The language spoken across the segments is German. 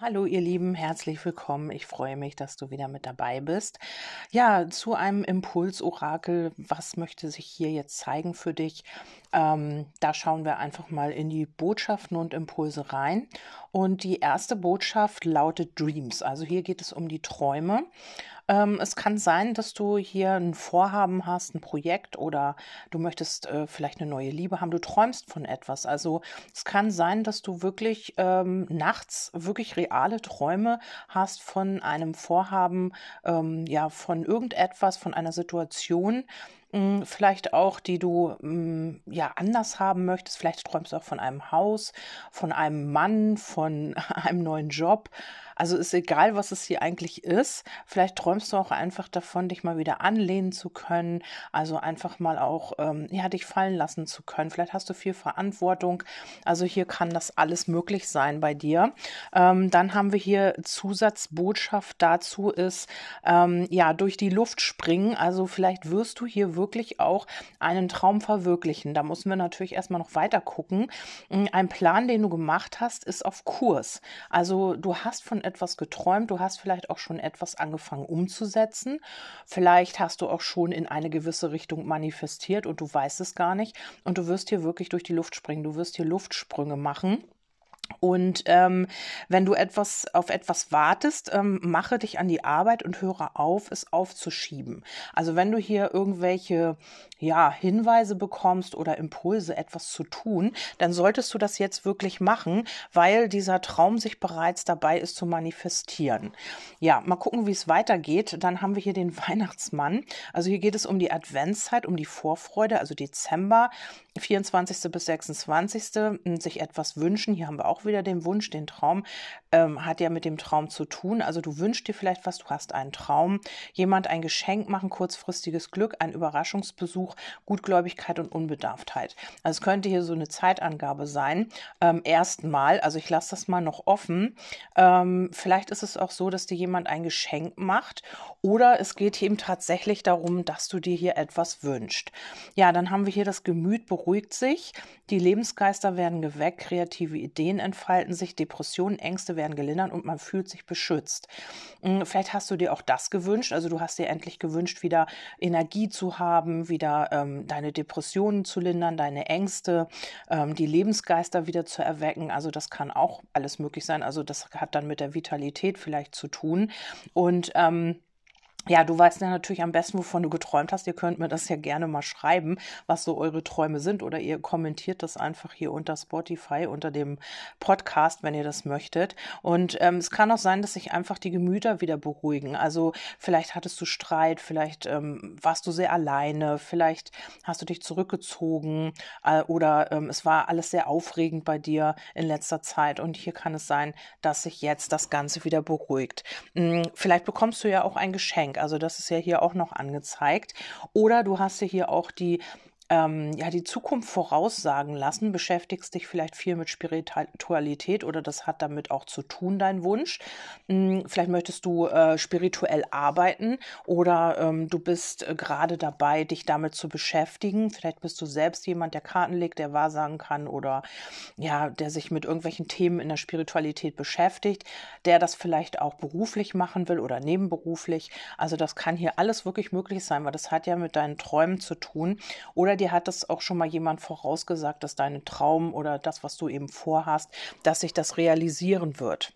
Hallo ihr Lieben, herzlich willkommen. Ich freue mich, dass du wieder mit dabei bist. Ja, zu einem Impulsorakel. Was möchte sich hier jetzt zeigen für dich? Ähm, da schauen wir einfach mal in die Botschaften und Impulse rein. Und die erste Botschaft lautet Dreams. Also hier geht es um die Träume. Ähm, es kann sein, dass du hier ein Vorhaben hast, ein Projekt oder du möchtest äh, vielleicht eine neue Liebe haben. Du träumst von etwas. Also es kann sein, dass du wirklich ähm, nachts wirklich reale Träume hast von einem Vorhaben, ähm, ja, von irgendetwas, von einer Situation, vielleicht auch, die du hm, ja anders haben möchtest. Vielleicht träumst du auch von einem Haus, von einem Mann, von einem neuen Job. Also ist egal, was es hier eigentlich ist. Vielleicht träumst du auch einfach davon, dich mal wieder anlehnen zu können. Also einfach mal auch, ähm, ja, dich fallen lassen zu können. Vielleicht hast du viel Verantwortung. Also hier kann das alles möglich sein bei dir. Ähm, dann haben wir hier Zusatzbotschaft dazu ist, ähm, ja, durch die Luft springen. Also vielleicht wirst du hier wirklich auch einen Traum verwirklichen. Da müssen wir natürlich erstmal noch weiter gucken. Hm, ein Plan, den du gemacht hast, ist auf Kurs. Also du hast von etwas geträumt, du hast vielleicht auch schon etwas angefangen umzusetzen. Vielleicht hast du auch schon in eine gewisse Richtung manifestiert und du weißt es gar nicht. Und du wirst hier wirklich durch die Luft springen. Du wirst hier Luftsprünge machen. Und ähm, wenn du etwas auf etwas wartest, ähm, mache dich an die Arbeit und höre auf, es aufzuschieben. Also wenn du hier irgendwelche ja, Hinweise bekommst oder Impulse, etwas zu tun, dann solltest du das jetzt wirklich machen, weil dieser Traum sich bereits dabei ist zu manifestieren. Ja, mal gucken, wie es weitergeht. Dann haben wir hier den Weihnachtsmann. Also hier geht es um die Adventszeit, um die Vorfreude, also Dezember, 24. bis 26. sich etwas wünschen. Hier haben wir auch wieder den Wunsch, den Traum ähm, hat ja mit dem Traum zu tun. Also du wünschst dir vielleicht was, du hast einen Traum, jemand ein Geschenk machen, kurzfristiges Glück, ein Überraschungsbesuch, Gutgläubigkeit und Unbedarftheit. Also es könnte hier so eine Zeitangabe sein. Ähm, erstmal, also ich lasse das mal noch offen. Ähm, vielleicht ist es auch so, dass dir jemand ein Geschenk macht oder es geht eben tatsächlich darum, dass du dir hier etwas wünschst. Ja, dann haben wir hier das Gemüt beruhigt sich, die Lebensgeister werden geweckt, kreative Ideen entfalten sich, Depressionen, Ängste werden gelindert und man fühlt sich beschützt. Hm, vielleicht hast du dir auch das gewünscht, also du hast dir endlich gewünscht, wieder Energie zu haben, wieder ähm, deine Depressionen zu lindern, deine Ängste, ähm, die Lebensgeister wieder zu erwecken. Also das kann auch alles möglich sein. Also das hat dann mit der Vitalität vielleicht zu tun. Und ähm, ja, du weißt ja natürlich am besten, wovon du geträumt hast. Ihr könnt mir das ja gerne mal schreiben, was so eure Träume sind. Oder ihr kommentiert das einfach hier unter Spotify, unter dem Podcast, wenn ihr das möchtet. Und ähm, es kann auch sein, dass sich einfach die Gemüter wieder beruhigen. Also vielleicht hattest du Streit, vielleicht ähm, warst du sehr alleine, vielleicht hast du dich zurückgezogen äh, oder ähm, es war alles sehr aufregend bei dir in letzter Zeit. Und hier kann es sein, dass sich jetzt das Ganze wieder beruhigt. Hm, vielleicht bekommst du ja auch ein Geschenk. Also das ist ja hier auch noch angezeigt. Oder du hast ja hier auch die ähm, ja, die Zukunft voraussagen lassen, beschäftigst dich vielleicht viel mit Spiritualität oder das hat damit auch zu tun, dein Wunsch. Hm, vielleicht möchtest du äh, spirituell arbeiten oder ähm, du bist äh, gerade dabei, dich damit zu beschäftigen. Vielleicht bist du selbst jemand, der Karten legt, der wahrsagen kann oder ja, der sich mit irgendwelchen Themen in der Spiritualität beschäftigt, der das vielleicht auch beruflich machen will oder nebenberuflich. Also das kann hier alles wirklich möglich sein, weil das hat ja mit deinen Träumen zu tun oder dir hat das auch schon mal jemand vorausgesagt, dass dein Traum oder das, was du eben vorhast, dass sich das realisieren wird.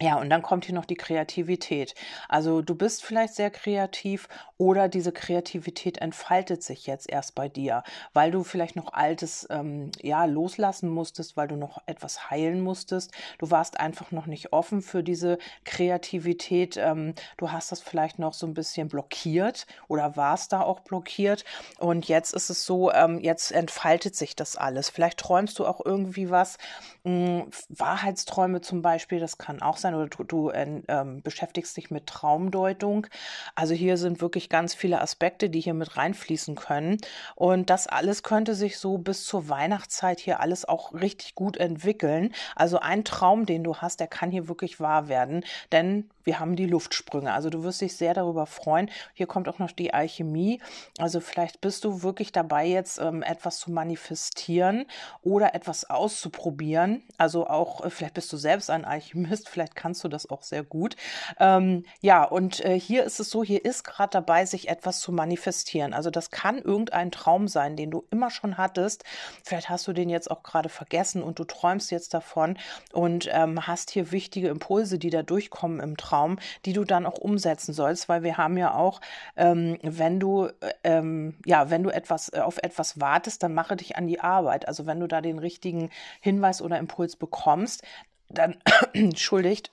Ja, und dann kommt hier noch die Kreativität. Also du bist vielleicht sehr kreativ oder diese Kreativität entfaltet sich jetzt erst bei dir, weil du vielleicht noch Altes ähm, ja loslassen musstest, weil du noch etwas heilen musstest. Du warst einfach noch nicht offen für diese Kreativität. Ähm, du hast das vielleicht noch so ein bisschen blockiert oder warst da auch blockiert. Und jetzt ist es so, ähm, jetzt entfaltet sich das alles. Vielleicht träumst du auch irgendwie was. Hm, Wahrheitsträume zum Beispiel, das kann auch sein oder du, du äh, ähm, beschäftigst dich mit Traumdeutung. Also hier sind wirklich ganz viele Aspekte, die hier mit reinfließen können. Und das alles könnte sich so bis zur Weihnachtszeit hier alles auch richtig gut entwickeln. Also ein Traum, den du hast, der kann hier wirklich wahr werden. Denn wir haben die Luftsprünge. Also du wirst dich sehr darüber freuen. Hier kommt auch noch die Alchemie. Also vielleicht bist du wirklich dabei, jetzt ähm, etwas zu manifestieren oder etwas auszuprobieren. Also auch, äh, vielleicht bist du selbst ein Alchemist, vielleicht kannst du das auch sehr gut. Ähm, ja, und äh, hier ist es so, hier ist gerade dabei, sich etwas zu manifestieren. Also das kann irgendein Traum sein, den du immer schon hattest. Vielleicht hast du den jetzt auch gerade vergessen und du träumst jetzt davon und ähm, hast hier wichtige Impulse, die da durchkommen im Traum. Traum, die du dann auch umsetzen sollst, weil wir haben ja auch, ähm, wenn du, ähm, ja, wenn du etwas äh, auf etwas wartest, dann mache dich an die Arbeit. Also wenn du da den richtigen Hinweis oder Impuls bekommst, dann entschuldigt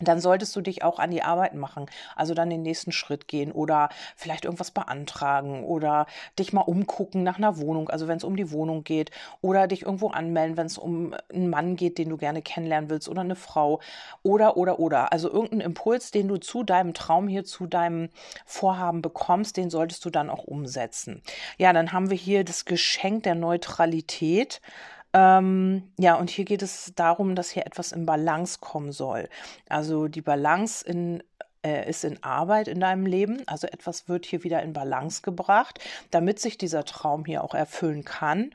dann solltest du dich auch an die Arbeit machen. Also dann den nächsten Schritt gehen oder vielleicht irgendwas beantragen oder dich mal umgucken nach einer Wohnung, also wenn es um die Wohnung geht oder dich irgendwo anmelden, wenn es um einen Mann geht, den du gerne kennenlernen willst oder eine Frau oder, oder, oder. Also irgendeinen Impuls, den du zu deinem Traum hier, zu deinem Vorhaben bekommst, den solltest du dann auch umsetzen. Ja, dann haben wir hier das Geschenk der Neutralität. Ähm, ja, und hier geht es darum, dass hier etwas in Balance kommen soll. Also die Balance in äh, ist in Arbeit in deinem Leben. Also etwas wird hier wieder in Balance gebracht, damit sich dieser Traum hier auch erfüllen kann.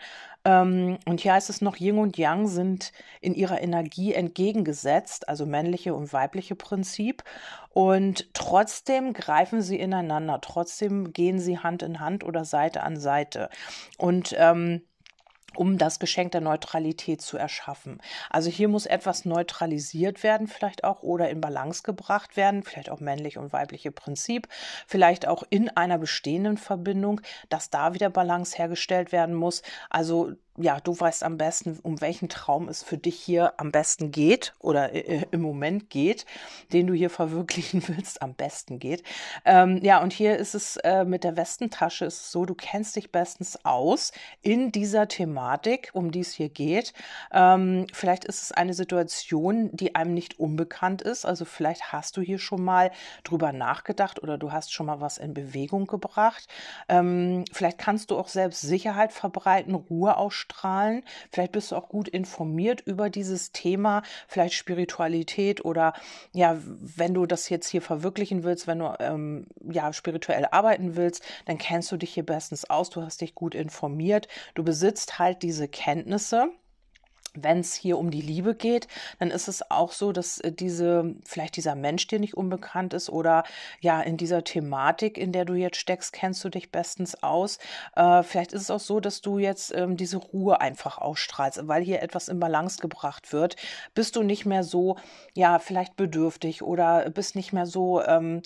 Ähm, und hier heißt es noch, Yin und Yang sind in ihrer Energie entgegengesetzt, also männliche und weibliche Prinzip. Und trotzdem greifen sie ineinander, trotzdem gehen sie Hand in Hand oder Seite an Seite. Und ähm, um das Geschenk der Neutralität zu erschaffen. Also hier muss etwas neutralisiert werden, vielleicht auch, oder in Balance gebracht werden, vielleicht auch männlich und weibliche Prinzip, vielleicht auch in einer bestehenden Verbindung, dass da wieder Balance hergestellt werden muss. Also ja, du weißt am besten, um welchen Traum es für dich hier am besten geht oder äh, im Moment geht, den du hier verwirklichen willst, am besten geht. Ähm, ja, und hier ist es äh, mit der Westentasche ist es so, du kennst dich bestens aus in dieser Thematik, um die es hier geht. Ähm, vielleicht ist es eine Situation, die einem nicht unbekannt ist. Also vielleicht hast du hier schon mal drüber nachgedacht oder du hast schon mal was in Bewegung gebracht. Ähm, vielleicht kannst du auch selbst Sicherheit verbreiten, Ruhe ausstrahlen ausstrahlen. Vielleicht bist du auch gut informiert über dieses Thema, vielleicht Spiritualität oder ja, wenn du das jetzt hier verwirklichen willst, wenn du ähm, ja spirituell arbeiten willst, dann kennst du dich hier bestens aus, du hast dich gut informiert, du besitzt halt diese Kenntnisse wenn es hier um die Liebe geht, dann ist es auch so, dass äh, diese, vielleicht dieser Mensch dir nicht unbekannt ist oder ja, in dieser Thematik, in der du jetzt steckst, kennst du dich bestens aus. Äh, vielleicht ist es auch so, dass du jetzt ähm, diese Ruhe einfach ausstrahlst, weil hier etwas in Balance gebracht wird. Bist du nicht mehr so, ja, vielleicht bedürftig oder bist nicht mehr so, ähm,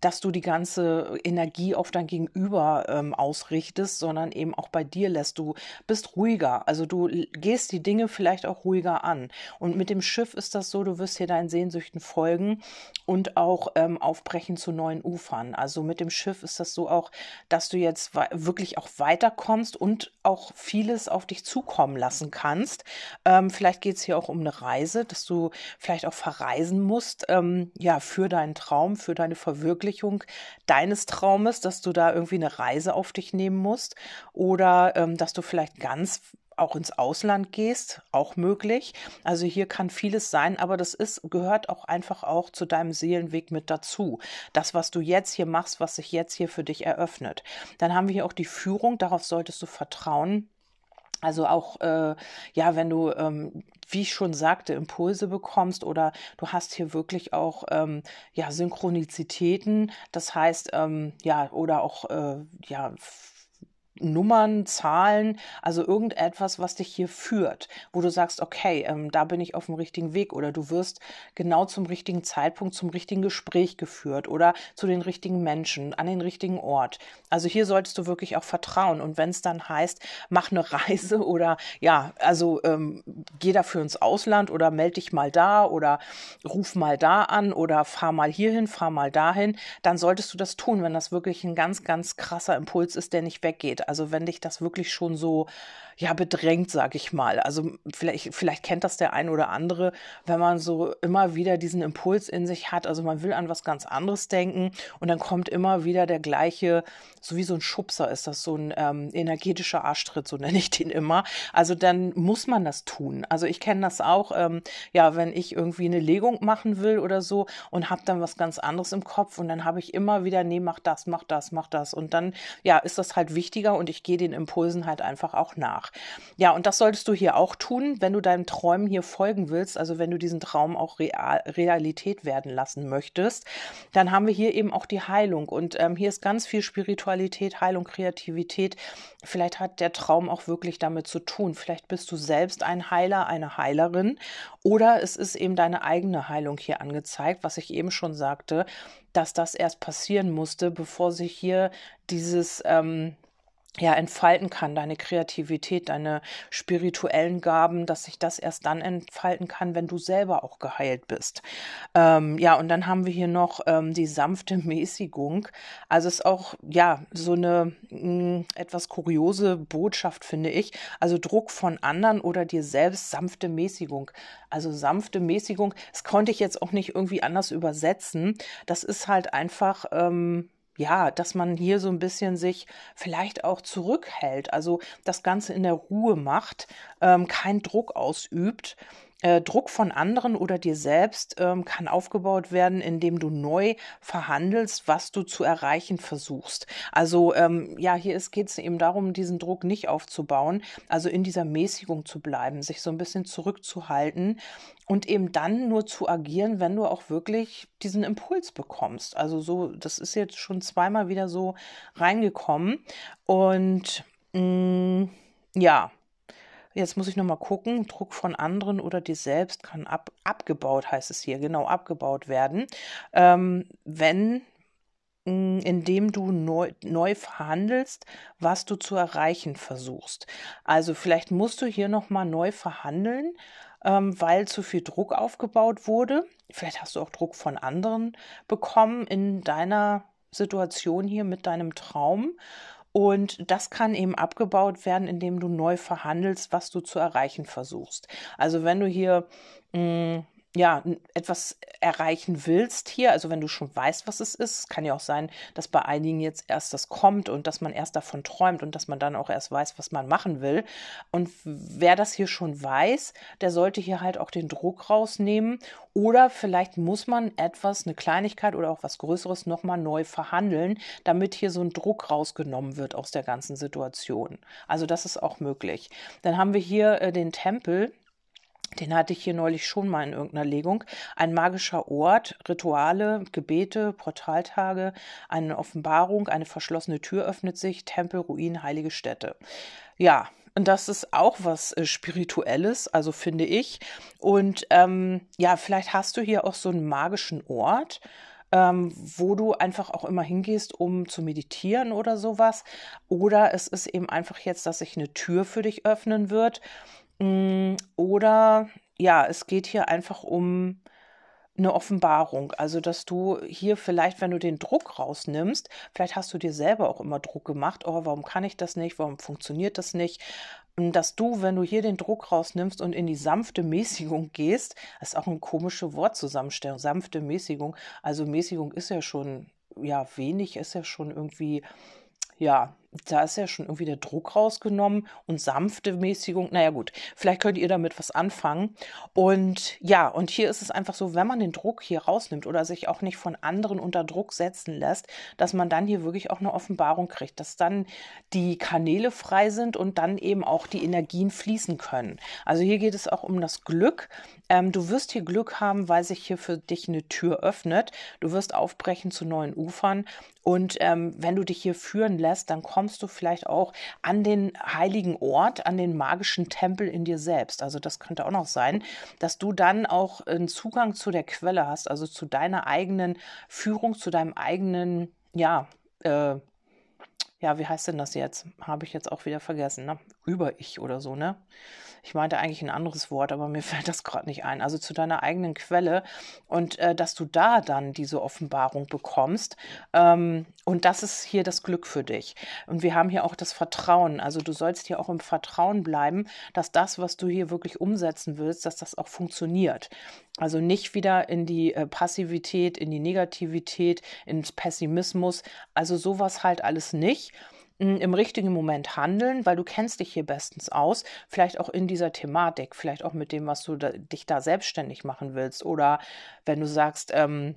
dass du die ganze Energie auf dein Gegenüber ähm, ausrichtest, sondern eben auch bei dir lässt. Du bist ruhiger. Also du gehst die Dinge vielleicht vielleicht auch ruhiger an. Und mit dem Schiff ist das so, du wirst hier deinen Sehnsüchten folgen und auch ähm, aufbrechen zu neuen Ufern. Also mit dem Schiff ist das so auch, dass du jetzt wirklich auch weiterkommst und auch vieles auf dich zukommen lassen kannst. Ähm, vielleicht geht es hier auch um eine Reise, dass du vielleicht auch verreisen musst, ähm, ja, für deinen Traum, für deine Verwirklichung deines Traumes, dass du da irgendwie eine Reise auf dich nehmen musst oder ähm, dass du vielleicht ganz auch ins Ausland gehst, auch möglich. Also hier kann vieles sein, aber das ist, gehört auch einfach auch zu deinem Seelenweg mit dazu. Das, was du jetzt hier machst, was sich jetzt hier für dich eröffnet. Dann haben wir hier auch die Führung, darauf solltest du vertrauen. Also auch, äh, ja, wenn du, ähm, wie ich schon sagte, Impulse bekommst oder du hast hier wirklich auch, ähm, ja, Synchronizitäten, das heißt, ähm, ja, oder auch, äh, ja, Nummern, Zahlen, also irgendetwas, was dich hier führt, wo du sagst, okay, ähm, da bin ich auf dem richtigen Weg oder du wirst genau zum richtigen Zeitpunkt zum richtigen Gespräch geführt oder zu den richtigen Menschen, an den richtigen Ort. Also hier solltest du wirklich auch vertrauen und wenn es dann heißt, mach eine Reise oder ja, also ähm, geh dafür ins Ausland oder melde dich mal da oder ruf mal da an oder fahr mal hierhin, fahr mal dahin, dann solltest du das tun, wenn das wirklich ein ganz, ganz krasser Impuls ist, der nicht weggeht. Also wenn dich das wirklich schon so, ja, bedrängt, sag ich mal. Also vielleicht, vielleicht kennt das der ein oder andere, wenn man so immer wieder diesen Impuls in sich hat. Also man will an was ganz anderes denken und dann kommt immer wieder der gleiche, so wie so ein Schubser ist das, so ein ähm, energetischer Arschtritt, so nenne ich den immer. Also dann muss man das tun. Also ich kenne das auch, ähm, ja, wenn ich irgendwie eine Legung machen will oder so und habe dann was ganz anderes im Kopf und dann habe ich immer wieder, nee, mach das, mach das, mach das. Und dann, ja, ist das halt wichtiger und ich gehe den Impulsen halt einfach auch nach. Ja, und das solltest du hier auch tun, wenn du deinem Träumen hier folgen willst, also wenn du diesen Traum auch Real Realität werden lassen möchtest, dann haben wir hier eben auch die Heilung. Und ähm, hier ist ganz viel Spiritualität, Heilung, Kreativität. Vielleicht hat der Traum auch wirklich damit zu tun. Vielleicht bist du selbst ein Heiler, eine Heilerin oder es ist eben deine eigene Heilung hier angezeigt, was ich eben schon sagte, dass das erst passieren musste, bevor sich hier dieses ähm, ja, entfalten kann, deine Kreativität, deine spirituellen Gaben, dass sich das erst dann entfalten kann, wenn du selber auch geheilt bist. Ähm, ja, und dann haben wir hier noch ähm, die sanfte Mäßigung. Also ist auch, ja, so eine mh, hm, etwas kuriose Botschaft, finde ich. Also Druck von anderen oder dir selbst, sanfte Mäßigung. Also sanfte Mäßigung, das konnte ich jetzt auch nicht irgendwie anders übersetzen. Das ist halt einfach, ähm, ja, dass man hier so ein bisschen sich vielleicht auch zurückhält, also das Ganze in der Ruhe macht, ähm, keinen Druck ausübt äh, Druck von anderen oder dir selbst ähm, kann aufgebaut werden, indem du neu verhandelst, was du zu erreichen versuchst. Also ähm, ja, hier geht es eben darum, diesen Druck nicht aufzubauen, also in dieser Mäßigung zu bleiben, sich so ein bisschen zurückzuhalten und eben dann nur zu agieren, wenn du auch wirklich diesen Impuls bekommst. Also so, das ist jetzt schon zweimal wieder so reingekommen und mh, mm, ja, Jetzt muss ich nochmal gucken. Druck von anderen oder dir selbst kann ab, abgebaut, heißt es hier, genau, abgebaut werden. Ähm, wenn mm, indem du neu, neu verhandelst, was du zu erreichen versuchst. Also vielleicht musst du hier nochmal neu verhandeln, ähm, weil zu viel Druck aufgebaut wurde. Vielleicht hast du auch Druck von anderen bekommen in deiner Situation hier mit deinem Traum. Und das kann eben abgebaut werden, indem du neu verhandelst, was du zu erreichen versuchst. Also wenn du hier mh, mm, ja, etwas erreichen willst hier, also wenn du schon weißt, was es ist, kann ja auch sein, dass bei einigen jetzt erst das kommt und dass man erst davon träumt und dass man dann auch erst weiß, was man machen will. Und wer das hier schon weiß, der sollte hier halt auch den Druck rausnehmen oder vielleicht muss man etwas, eine Kleinigkeit oder auch was Größeres nochmal neu verhandeln, damit hier so ein Druck rausgenommen wird aus der ganzen Situation. Also das ist auch möglich. Dann haben wir hier äh, den Tempel. Den hatte ich hier neulich schon mal in irgendeiner Legung. Ein magischer Ort, Rituale, Gebete, Portaltage, eine Offenbarung, eine verschlossene Tür öffnet sich, Tempel, Ruinen, heilige Städte. Ja, und das ist auch was äh, Spirituelles, also finde ich. Und ähm, ja, vielleicht hast du hier auch so einen magischen Ort, ähm, wo du einfach auch immer hingehst, um zu meditieren oder sowas. Oder es ist eben einfach jetzt, dass sich eine Tür für dich öffnen wird oder ja, es geht hier einfach um eine Offenbarung. Also, dass du hier vielleicht, wenn du den Druck rausnimmst, vielleicht hast du dir selber auch immer Druck gemacht, oh, warum kann ich das nicht, warum funktioniert das nicht? Dass du, wenn du hier den Druck rausnimmst und in die sanfte Mäßigung gehst, ist auch eine komische Wortzusammenstellung, sanfte Mäßigung. Also Mäßigung ist ja schon, ja, wenig, ist ja schon irgendwie, ja, da ist ja schon irgendwie der Druck rausgenommen und sanfte Mäßigung. Naja gut, vielleicht könnt ihr damit was anfangen. Und ja, und hier ist es einfach so, wenn man den Druck hier rausnimmt oder sich auch nicht von anderen unter Druck setzen lässt, dass man dann hier wirklich auch eine Offenbarung kriegt, dass dann die Kanäle frei sind und dann eben auch die Energien fließen können. Also hier geht es auch um das Glück. Ähm, du wirst hier Glück haben, weil sich hier für dich eine Tür öffnet. Du wirst aufbrechen zu neuen Ufern. Und ähm, wenn du dich hier führen lässt, dann kommst du vielleicht auch an den heiligen Ort, an den magischen Tempel in dir selbst. Also das könnte auch noch sein, dass du dann auch einen Zugang zu der Quelle hast, also zu deiner eigenen Führung, zu deinem eigenen, ja, äh, ja, wie heißt denn das jetzt? Habe ich jetzt auch wieder vergessen. Ne? Über-Ich oder so, ne? Ich meinte eigentlich ein anderes Wort, aber mir fällt das gerade nicht ein. Also zu deiner eigenen Quelle und äh, dass du da dann diese Offenbarung bekommst. Ähm, und das ist hier das Glück für dich. Und wir haben hier auch das Vertrauen. Also du sollst hier auch im Vertrauen bleiben, dass das, was du hier wirklich umsetzen willst, dass das auch funktioniert. Also nicht wieder in die äh, Passivität, in die Negativität, ins Pessimismus. Also sowas halt alles nicht im richtigen Moment handeln, weil du kennst dich hier bestens aus, vielleicht auch in dieser Thematik, vielleicht auch mit dem, was du da, dich da selbstständig machen willst oder wenn du sagst, ähm,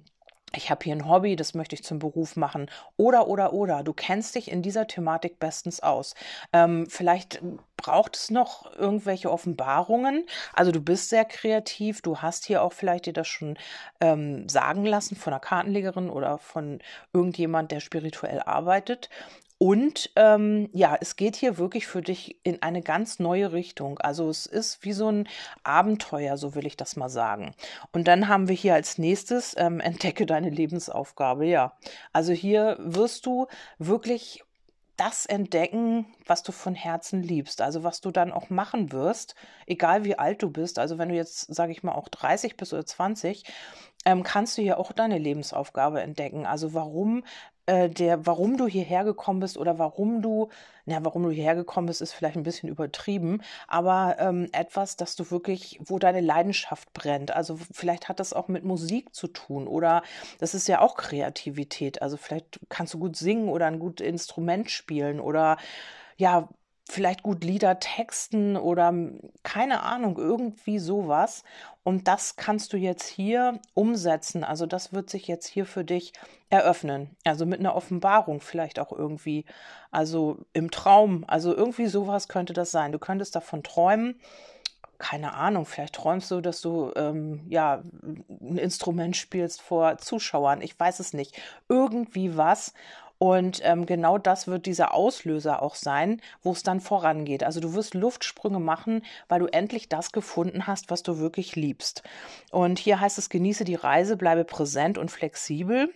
ich habe hier ein Hobby, das möchte ich zum Beruf machen. Oder, oder, oder. Du kennst dich in dieser Thematik bestens aus. Ähm, vielleicht braucht es noch irgendwelche Offenbarungen. Also du bist sehr kreativ. Du hast hier auch vielleicht dir das schon ähm, sagen lassen von einer Kartenlegerin oder von irgendjemand, der spirituell arbeitet. Und ähm, ja, es geht hier wirklich für dich in eine ganz neue Richtung. Also es ist wie so ein Abenteuer, so will ich das mal sagen. Und dann haben wir hier als nächstes, ähm, entdecke deine Lebensaufgabe. Ja, also hier wirst du wirklich das entdecken, was du von Herzen liebst, also was du dann auch machen wirst, egal wie alt du bist. Also wenn du jetzt, sage ich mal, auch 30 bist oder 20, ähm, kannst du ja auch deine Lebensaufgabe entdecken. Also warum äh, der, warum du hierher gekommen bist oder warum du, na, warum du hierher gekommen bist, ist vielleicht ein bisschen übertrieben, aber ähm, etwas, dass du wirklich, wo deine Leidenschaft brennt. Also vielleicht hat das auch mit Musik zu tun oder das ist ja auch Kreativität. Also vielleicht kannst du gut singen oder ein gutes Instrument spielen oder ja, vielleicht gut Lieder texten oder keine Ahnung, irgendwie sowas. Und das kannst du jetzt hier umsetzen. Also das wird sich jetzt hier für dich eröffnen. Also mit einer Offenbarung vielleicht auch irgendwie. Also im Traum. Also irgendwie sowas könnte das sein. Du könntest davon träumen. Keine Ahnung, vielleicht träumst du, dass du ähm, ja ein Instrument spielst vor Zuschauern. Ich weiß es nicht. Irgendwie was. Und ähm, genau das wird dieser Auslöser auch sein, wo es dann vorangeht. Also du wirst Luftsprünge machen, weil du endlich das gefunden hast, was du wirklich liebst. Und hier heißt es, genieße die Reise, bleibe präsent und flexibel.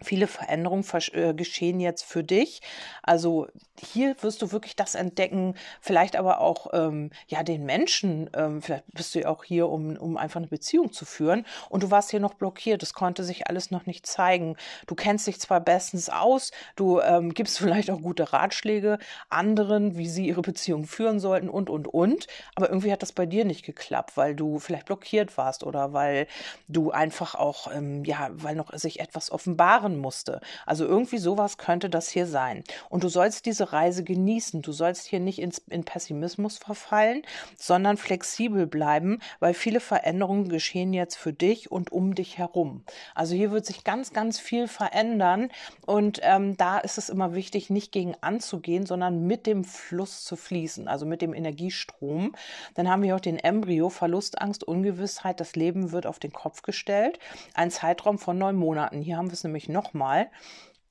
Viele Veränderungen äh, geschehen jetzt für dich. Also hier wirst du wirklich das entdecken, vielleicht aber auch ähm, ja den Menschen. Ähm, vielleicht bist du ja auch hier, um, um einfach eine Beziehung zu führen. Und du warst hier noch blockiert. Das konnte sich alles noch nicht zeigen. Du kennst dich zwar bestens aus, du ähm, gibst vielleicht auch gute Ratschläge anderen, wie sie ihre Beziehung führen sollten und und und. Aber irgendwie hat das bei dir nicht geklappt, weil du vielleicht blockiert warst oder weil du einfach auch ähm, ja, weil noch sich etwas offenbaren machen musste. Also irgendwie sowas könnte das hier sein. Und du sollst diese Reise genießen. Du sollst hier nicht ins, in Pessimismus verfallen, sondern flexibel bleiben, weil viele Veränderungen geschehen jetzt für dich und um dich herum. Also hier wird sich ganz, ganz viel verändern. Und ähm, da ist es immer wichtig, nicht gegen anzugehen, sondern mit dem Fluss zu fließen, also mit dem Energiestrom. Dann haben wir auch den Embryo, Verlust, Angst, Ungewissheit. Das Leben wird auf den Kopf gestellt. Ein Zeitraum von neun Monaten. Hier haben wir es nämlich nochmal.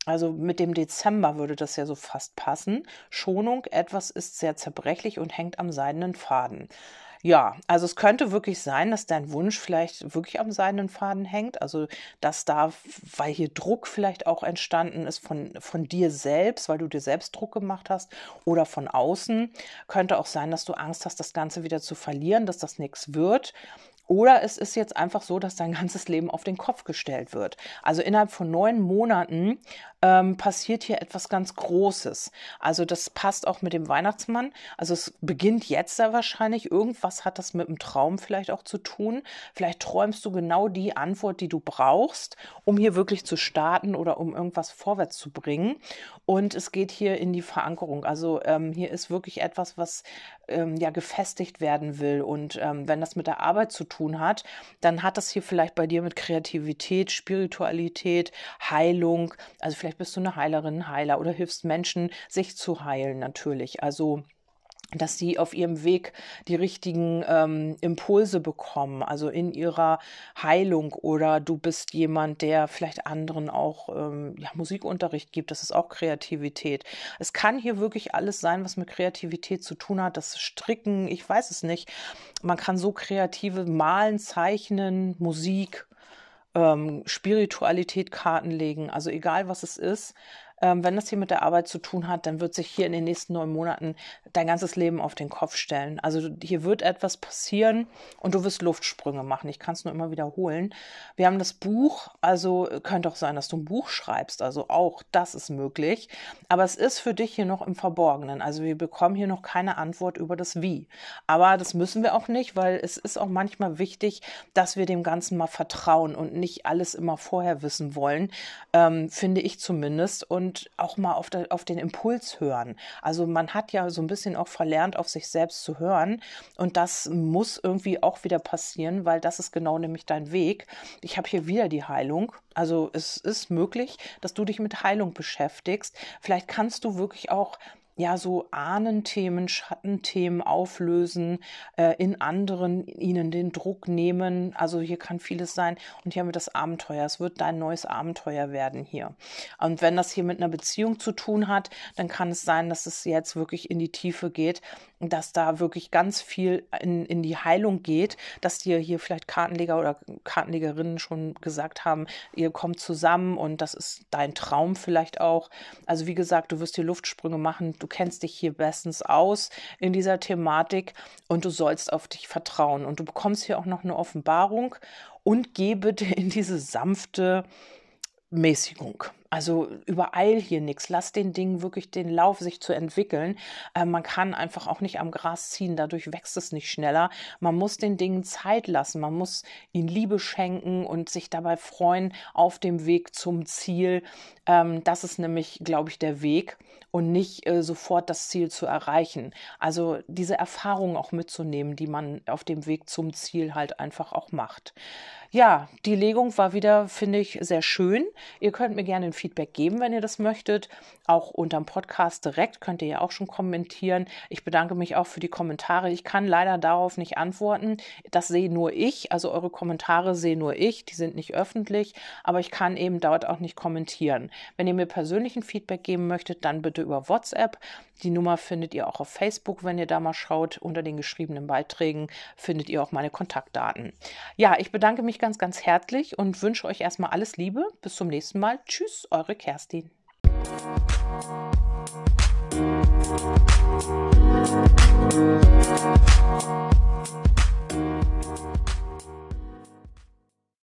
Also mit dem Dezember würde das ja so fast passen. Schonung, etwas ist sehr zerbrechlich und hängt am seidenen Faden. Ja, also es könnte wirklich sein, dass dein Wunsch vielleicht wirklich am seidenen Faden hängt. Also dass da, weil hier Druck vielleicht auch entstanden ist von, von dir selbst, weil du dir selbst Druck gemacht hast oder von außen. Könnte auch sein, dass du Angst hast, das Ganze wieder zu verlieren, dass das nichts wird. Oder es ist jetzt einfach so, dass dein ganzes Leben auf den Kopf gestellt wird. Also innerhalb von neun Monaten ähm, passiert hier etwas ganz Großes. Also das passt auch mit dem Weihnachtsmann. Also es beginnt jetzt sehr wahrscheinlich. Irgendwas hat das mit dem Traum vielleicht auch zu tun. Vielleicht träumst du genau die Antwort, die du brauchst, um hier wirklich zu starten oder um irgendwas vorwärts zu bringen. Und es geht hier in die Verankerung. Also ähm, hier ist wirklich etwas, was ähm, ja gefestigt werden will. Und ähm, wenn das mit der Arbeit zu tun hat, dann hat das hier vielleicht bei dir mit Kreativität, Spiritualität, Heilung, also vielleicht bist du eine Heilerin, Heiler oder hilfst Menschen, sich zu heilen natürlich. Also dass sie auf ihrem Weg die richtigen ähm, Impulse bekommen, also in ihrer Heilung oder du bist jemand, der vielleicht anderen auch ähm, ja, Musikunterricht gibt, das ist auch Kreativität. Es kann hier wirklich alles sein, was mit Kreativität zu tun hat, das Stricken, ich weiß es nicht. Man kann so kreative Malen, Zeichnen, Musik, ähm, Spiritualität Karten legen, also egal was es ist, ähm, wenn das hier mit der Arbeit zu tun hat, dann wird sich hier in den nächsten neun Monaten dein ganzes Leben auf den Kopf stellen. Also hier wird etwas passieren und du wirst Luftsprünge machen. Ich kann es nur immer wiederholen. Wir haben das Buch, also könnte auch sein, dass du ein Buch schreibst. Also auch das ist möglich. Aber es ist für dich hier noch im Verborgenen. Also wir bekommen hier noch keine Antwort über das Wie. Aber das müssen wir auch nicht, weil es ist auch manchmal wichtig, dass wir dem Ganzen mal vertrauen und nicht alles immer vorher wissen wollen, ähm, finde ich zumindest. Und auch mal auf, der, auf den Impuls hören. Also man hat ja so ein bisschen auch verlernt, auf sich selbst zu hören. Und das muss irgendwie auch wieder passieren, weil das ist genau nämlich dein Weg. Ich habe hier wieder die Heilung. Also es ist möglich, dass du dich mit Heilung beschäftigst. Vielleicht kannst du wirklich auch ja so Ahnenthemen, Schattenthemen auflösen, äh, in anderen ihnen den Druck nehmen. Also hier kann vieles sein. Und hier haben wir das Abenteuer. Es wird dein neues Abenteuer werden hier. Und wenn das hier mit einer Beziehung zu tun hat, dann kann es sein, dass es jetzt wirklich in die Tiefe geht, dass da wirklich ganz viel in, in die Heilung geht, dass dir hier vielleicht Kartenleger oder Kartenlegerinnen schon gesagt haben, ihr kommt zusammen und das ist dein Traum vielleicht auch. Also wie gesagt, du wirst hier Luftsprünge machen, du kennst dich hier bestens aus in dieser Thematik und du sollst auf dich vertrauen. Und du bekommst hier auch noch eine Offenbarung und geh bitte in diese sanfte Mäßigung. Also übereil hier nichts. Lass den Dingen wirklich den Lauf, sich zu entwickeln. Äh, man kann einfach auch nicht am Gras ziehen, dadurch wächst es nicht schneller. Man muss den Dingen Zeit lassen. Man muss ihnen Liebe schenken und sich dabei freuen auf dem Weg zum Ziel. Ähm, das ist nämlich, glaube ich, der Weg und nicht äh, sofort das Ziel zu erreichen. Also diese Erfahrungen auch mitzunehmen, die man auf dem Weg zum Ziel halt einfach auch macht. Ja, die Legung war wieder, finde ich, sehr schön. Ihr könnt mir gerne ein Feedback geben, wenn ihr das möchtet. Auch unterm Podcast direkt könnt ihr ja auch schon kommentieren. Ich bedanke mich auch für die Kommentare. Ich kann leider darauf nicht antworten. Das sehe nur ich. Also eure Kommentare sehe nur ich. Die sind nicht öffentlich. Aber ich kann eben dort auch nicht kommentieren. Wenn ihr mir persönlichen Feedback geben möchtet, dann bitte über WhatsApp. Die Nummer findet ihr auch auf Facebook, wenn ihr da mal schaut. Unter den geschriebenen Beiträgen findet ihr auch meine Kontaktdaten. Ja, ich bedanke mich ganz, ganz herzlich und wünsche euch erstmal alles Liebe. Bis zum nächsten Mal. Tschüss, eure Kerstin. Musik